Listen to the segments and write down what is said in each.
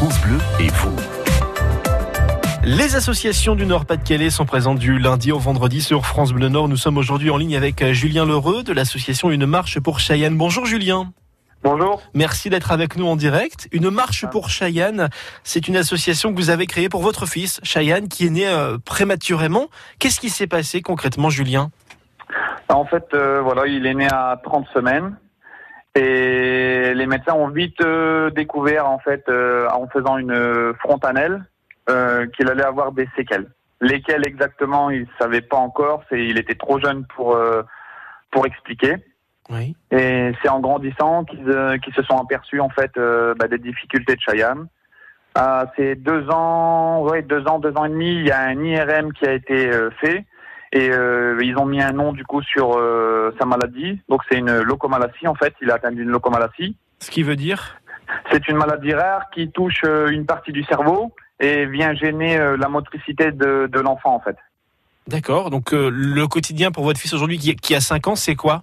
France Bleu et vous. Les associations du Nord-Pas-de-Calais sont présentes du lundi au vendredi sur France Bleu Nord. Nous sommes aujourd'hui en ligne avec euh, Julien Lheureux de l'association Une Marche pour Cheyenne. Bonjour Julien. Bonjour. Merci d'être avec nous en direct. Une marche pour Cheyenne, c'est une association que vous avez créée pour votre fils, Cheyenne, qui est né euh, prématurément. Qu'est-ce qui s'est passé concrètement, Julien? En fait, euh, voilà, il est né à 30 semaines. Et les médecins ont vite euh, découvert, en fait, euh, en faisant une frontanelle, euh, qu'il allait avoir des séquelles. Lesquelles exactement, il savait pas encore. C'est, il était trop jeune pour euh, pour expliquer. Oui. Et c'est en grandissant qu'ils euh, qu'ils se sont aperçus en fait euh, bah, des difficultés de Cheyenne. À ces deux ans, ouais, deux ans, deux ans et demi, il y a un IRM qui a été euh, fait et euh, ils ont mis un nom du coup sur euh, sa maladie. Donc c'est une locomalacie en fait. Il a atteint une locomalacie. Ce qui veut dire C'est une maladie rare qui touche euh, une partie du cerveau et vient gêner la motricité de, de l'enfant en fait. D'accord. Donc euh, le quotidien pour votre fils aujourd'hui qui, qui a 5 ans, c'est quoi?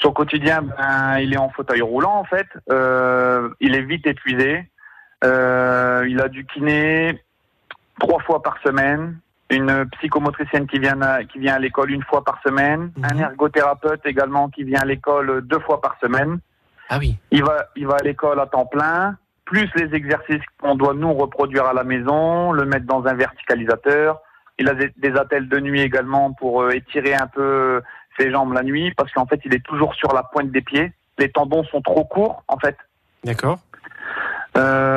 Son quotidien, ben, il est en fauteuil roulant en fait. Euh, il est vite épuisé. Euh, il a du kiné trois fois par semaine. Une psychomotricienne qui vient à, qui vient à l'école une fois par semaine. Mhm. Un ergothérapeute également qui vient à l'école deux fois par semaine. Ah oui. Il va, il va à l'école à temps plein, plus les exercices qu'on doit nous reproduire à la maison, le mettre dans un verticalisateur. Il a des, des attelles de nuit également pour euh, étirer un peu ses jambes la nuit, parce qu'en fait, il est toujours sur la pointe des pieds. Les tendons sont trop courts, en fait. D'accord. Euh...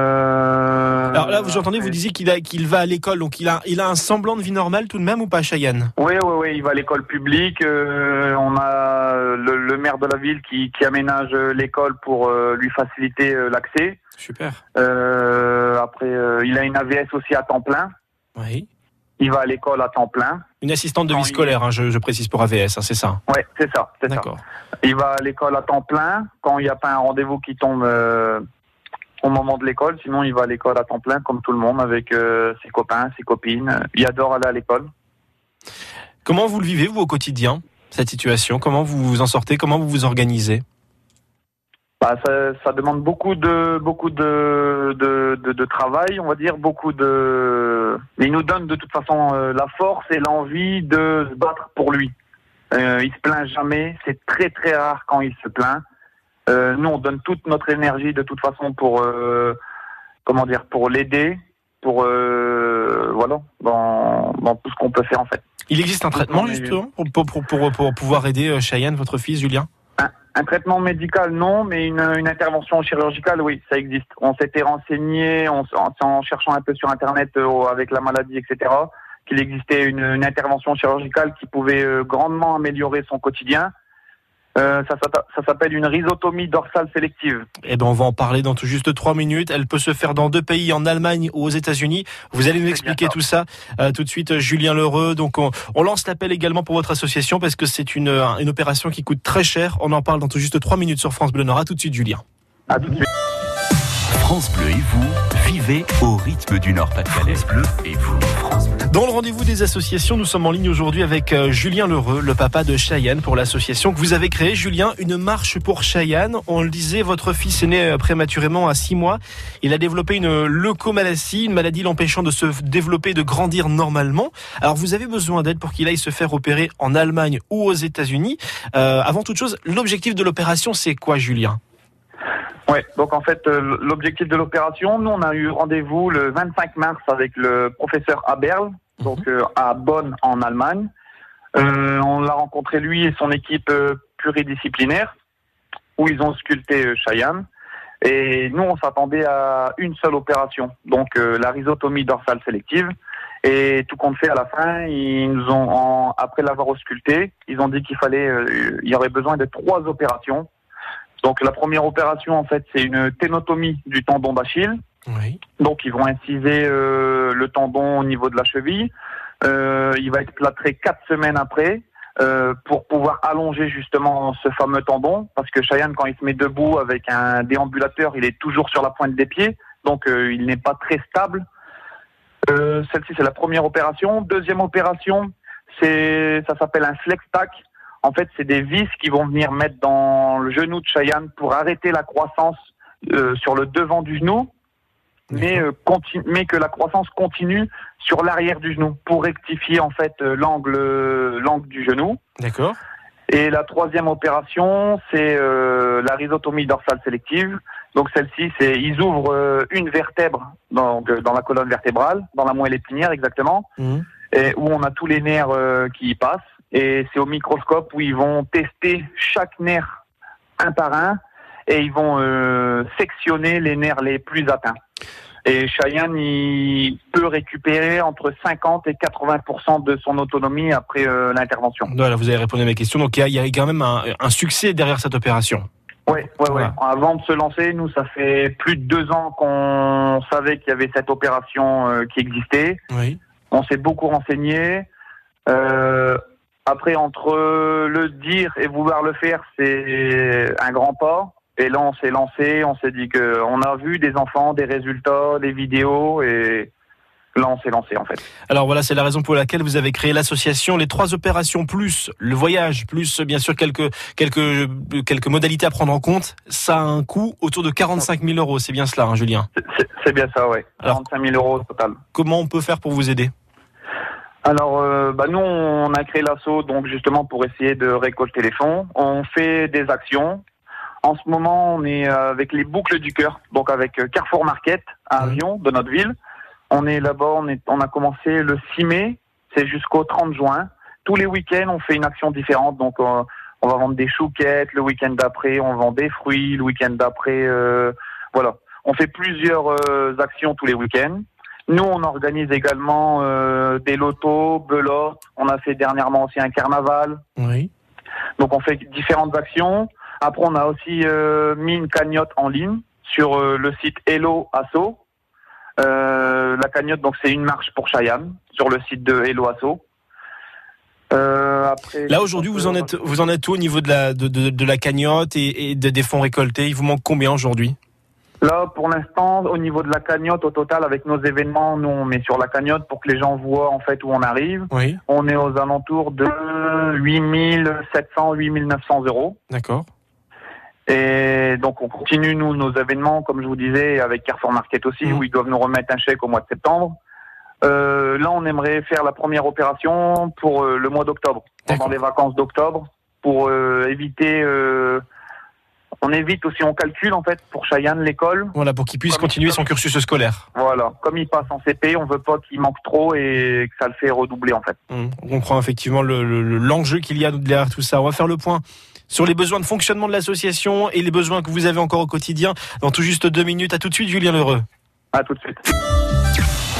Alors là, vous entendez, vous disiez qu'il va à l'école, donc il a il a un semblant de vie normale tout de même ou pas, Cheyenne? Oui, oui, oui, il va à l'école publique. euh, on a le, le maire de la ville qui, qui aménage l'école pour euh, lui faciliter euh, l'accès. Super. Euh, après, euh, il a une AVS aussi à temps plein. Oui. Il va à l'école à temps plein. Une assistante de vie il- scolaire, hein, je, je précise pour AVS, hein, c'est ça? Ouais, c'est ça, c'est ça. D'accord. Il va à l'école à temps plein quand il n'y a pas un rendez-vous qui tombe euh, au moment de l'école. Sinon, il va à l'école à temps plein comme tout le monde avec euh, ses copains, ses copines. Il adore aller à l'école. Comment vous le vivez vous au quotidien cette situation? Comment vous vous en sortez? Comment vous vous organisez? Bah, ça, ça demande beaucoup de beaucoup de, de, de, de travail, on va dire, beaucoup de. Mais il nous donne de toute façon euh, la force et l'envie de se battre pour lui. Euh, il se plaint jamais, c'est très très rare quand il se plaint. Euh, nous, on donne toute notre énergie de toute façon pour euh, comment dire, pour l'aider, pour euh, voilà, dans, dans tout ce qu'on peut faire en fait. Il existe un traitement justement pour, pour, pour, pour, pouvoir aider Cheyenne, votre fils Julien? Un traitement médical, non, mais une, une intervention chirurgicale, oui, ça existe. On s'était renseigné en, en cherchant un peu sur Internet avec la maladie, etc., qu'il existait une, une intervention chirurgicale qui pouvait grandement améliorer son quotidien. Euh, ça s'appelle une rhizotomie dorsale sélective. Eh ben, on va en parler dans tout juste trois minutes. Elle peut se faire dans deux pays, en Allemagne ou aux États-Unis. Vous allez nous expliquer tout ça euh, tout de suite, Julien Lheureux. Donc, on, on lance l'appel également pour votre association parce que c'est une, euh, une opération qui coûte très cher. On en parle dans tout juste trois minutes sur France Bleu Nord. À tout de suite, Julien. À tout de suite. France Bleu et vous, vivez au rythme du Nord-Pas-de-Calais. France Bleu et vous. Dans le rendez-vous des associations, nous sommes en ligne aujourd'hui avec euh, Julien Lheureux, le papa de Cheyenne, pour l'association que vous avez créée. Julien, une marche pour Cheyenne. On le disait, votre fils est né euh, prématurément à 6 mois. Il a développé une leucomalacie, une maladie l'empêchant de se développer, de grandir normalement. Alors vous avez besoin d'aide pour qu'il aille se faire opérer en Allemagne ou aux États-Unis. Euh, avant toute chose, l'objectif de l'opération, c'est quoi, Julien? Ouais, donc en fait, euh, l'objectif de l'opération, nous, on a eu rendez-vous le 25 mars avec le professeur Aberl, donc euh, à Bonn, en Allemagne. Euh, on l'a rencontré, lui et son équipe pluridisciplinaire, où ils ont sculpté Cheyenne. Et nous, on s'attendait à une seule opération, donc la rhizotomie dorsale sélective. Et tout compte fait, à la fin, ils nous ont, en- après l'avoir ausculté, ils ont dit qu'il fallait, il y aurait besoin de trois opérations. Donc la première opération, en fait, c'est une ténotomie du tendon d'Achille. Oui. Donc ils vont inciser euh, le tendon au niveau de la cheville. Euh, il va être plâtré quatre semaines après euh, pour pouvoir allonger justement ce fameux tendon. Parce que Cheyenne, quand il se met debout avec un déambulateur, il est toujours sur la pointe des pieds. Donc euh, il n'est pas très stable. Euh, Celle-ci, c'est la première opération. Deuxième opération, c'est ça s'appelle un flex tack. En fait, c'est des vis qui vont venir mettre dans le genou de Cheyenne pour arrêter la croissance euh, sur le devant du genou mais, euh, continue, mais que la croissance continue sur l'arrière du genou pour rectifier en fait euh, l'angle euh, l'angle du genou. D'accord. Et la troisième opération, c'est euh, la rhizotomie dorsale sélective. Donc celle-ci, c'est ils ouvrent une vertèbre dans, dans la colonne vertébrale, dans la moelle épinière exactement, Mhm. et où on a tous les nerfs euh, qui y passent. Et c'est au microscope où ils vont tester chaque nerf un par un et ils vont euh, sectionner les nerfs les plus atteints. Et Cheyenne, il peut récupérer entre 50 et 80% de son autonomie après euh, l'intervention. Voilà, vous avez répondu à ma question. Donc il y y, a quand même un, un succès derrière cette opération. Ouais, ouais, ouais. Voilà. Avant de se lancer, nous, ça fait plus de deux ans qu'on savait qu'il y avait cette opération euh, qui existait. Oui. On s'est beaucoup renseigné. Euh, après, entre le dire et vouloir le faire, c'est un grand pas. Et là, on s'est lancé, on s'est dit que on a vu des enfants, des résultats, des vidéos, et là, on s'est lancé en fait. Alors voilà, c'est la raison pour laquelle vous avez créé l'association. Les trois opérations plus le voyage plus bien sûr quelques quelques quelques modalités à prendre en compte. Ça a un coût autour de 45 000 euros. C'est bien cela, hein, Julien? C'est- bien ça. Alors- 45 000 euros au total. Comment on peut faire pour vous aider? Alors, euh, bah nous, on a créé l'assaut donc justement pour essayer de récolter les fonds. On fait des actions. En ce moment, on est euh, avec les boucles du cœur, donc avec euh, Carrefour Market à. Avion de notre ville. On est là-bas, on, est, on a commencé le 6 mai, c'est jusqu'au 30 juin. Tous les week-ends, on fait une action différente. Donc, euh, on va vendre des chouquettes. Le week-end d'après, on vend des fruits. Le week-end d'après, euh, voilà. On fait plusieurs euh, actions tous les week-ends. Nous, on organise également euh, des lotos, belotes. On a fait dernièrement aussi un carnaval. Oui. Donc, on fait différentes actions. Après, on a aussi euh, mis une cagnotte en ligne sur euh, le site Hello Asso. La cagnotte, donc, c'est une marche pour Cheyenne sur le site de Hello Asso. Après, Là aujourd'hui, vous en êtes vous en êtes où au niveau de la de, de, de la cagnotte et, et de- des fonds récoltés? Il vous manque combien aujourd'hui? Là, pour l'instant, au niveau de la cagnotte, au total, avec nos événements, nous, on met sur la cagnotte pour que les gens voient en fait où on arrive. Oui. On est aux alentours de 8700, 8900 euros. D'accord. Et donc, on continue, nous, nos événements, comme je vous disais, avec Carrefour Market aussi, Mhm. où ils doivent nous remettre un chèque au mois de septembre. Euh, là, on aimerait faire la première opération pour euh, le mois d'octobre, pendant les vacances d'octobre, pour euh, éviter... on évite aussi, on calcule en fait pour Cheyenne l'école. Voilà pour qu'il puisse Comme continuer son cursus scolaire. Voilà, comme il passe en CP, on veut pas qu'il manque trop et que ça le fait redoubler en fait. Hum, On comprend effectivement le- le- le- l'enjeu qu'il y a derrière tout ça. On va faire le point sur les besoins de fonctionnement de l'association et les besoins que vous avez encore au quotidien dans tout juste deux minutes. À tout de suite, Julien Lheureux. À tout de suite.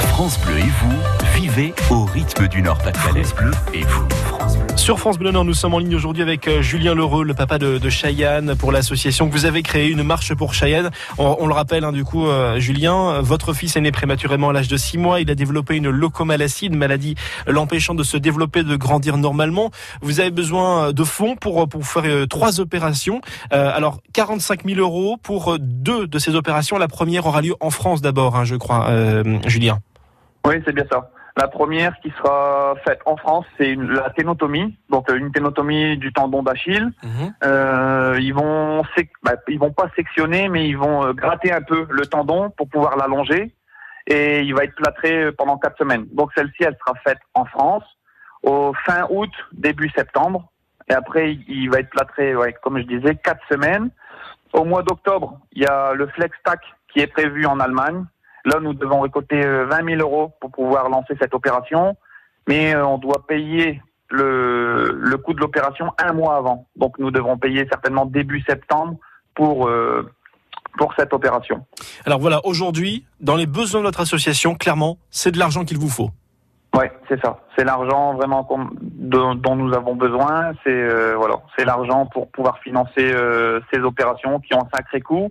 France Bleu et vous, vivez au rythme du Nord-Pas-de-Calais. France Bleu et vous, France Bleu. Sur France Bleu Nord, nous sommes en ligne aujourd'hui avec euh, Julien Lheureux, le papa de, Cheyenne, pour l'association que vous avez créée, une marche pour Cheyenne. On, le rappelle, hein, du coup, euh, Julien, euh, votre fils est né prématurément à l'âge de 6 mois. Il a développé une locomalacie, une maladie l'empêchant de se développer, de grandir normalement. Vous avez besoin de fonds pour, pour faire trois opérations. Alors, 45 000 euros pour deux de ces opérations. La première aura lieu en France d'abord, hein, je crois, Julien. Oui, c'est bien ça. La première qui sera faite en France, c'est la ténotomie, donc euh, une ténotomie du tendon d'Achille. Euh, ils vont, bah, ils vont pas sectionner, mais ils vont euh, gratter un peu le tendon pour pouvoir l'allonger, et il va être plâtré euh, pendant quatre semaines. Donc celle-ci, elle sera faite en France au fin août, début septembre, et après il- il va être plâtré, ouais, comme je disais, quatre semaines. Au mois d'octobre, il y a le Flex Tac qui est prévu en Allemagne. Là, nous devons récolter euh, 20 000 euros pour pouvoir lancer cette opération, mais euh, on doit payer le, le coût de l'opération un mois avant. Donc, nous devrons payer certainement début septembre pour euh, pour cette opération. Alors voilà, aujourd'hui, dans les besoins de notre association, clairement, c'est de l'argent qu'il vous faut. Ouais, c'est ça. C'est l'argent vraiment dont, dont nous avons besoin. C'est euh, voilà, c'est l'argent pour pouvoir financer euh, ces opérations qui ont un sacré coût.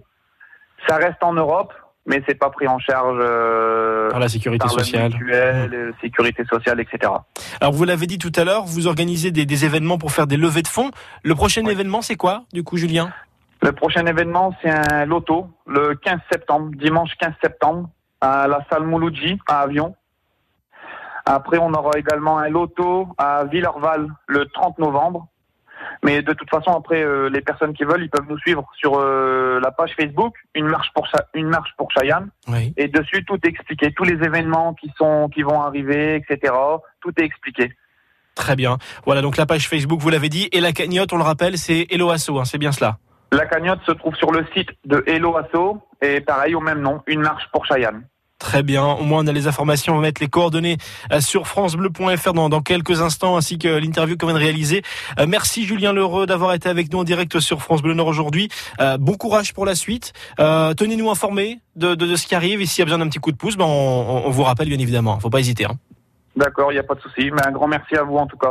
Ça reste en Europe, mais c'est pas pris en charge euh, Par la sécurité par sociale. mutuelle, euh, sécurité sociale, etc. Alors vous l'avez dit tout à l'heure, vous organisez des, des événements pour faire des levées de fonds. Le prochain Oui. événement, c'est quoi, du coup, Julien? Le prochain événement, c'est un loto, le 15 septembre, dimanche 15 septembre, à la salle Mouloudji, à Avion. Après, on aura également un loto à Villerval le 30 novembre. Mais de toute façon, après, euh, les personnes qui veulent, ils peuvent nous suivre sur euh, la page Facebook, une marche pour Cha- une marche pour Cheyenne. Oui. Et dessus, tout est expliqué, tous les événements qui sont, qui vont arriver, etc. Tout est expliqué. Très bien. Voilà, donc la page Facebook, vous l'avez dit. Et la cagnotte, on le rappelle, c'est Hello Asso, hein, c'est bien cela. La cagnotte se trouve sur le site de Hello Asso et pareil au même nom, une marche pour Cheyenne. Très bien. Au moins, on a les informations. On va mettre les coordonnées euh, sur francebleu.fr dans, dans quelques instants, ainsi que l'interview qu'on vient de réaliser. Euh, merci Julien Lheureux d'avoir été avec nous en direct sur France Bleu Nord aujourd'hui. Euh, bon courage pour la suite. Tenez-nous informés de, ce qui arrive. Et s'il y a besoin d'un petit coup de pouce, ben on, vous rappelle bien évidemment. Faut pas hésiter. Hein. D'accord, il n'y a pas de souci. Mais un grand merci à vous en tout cas.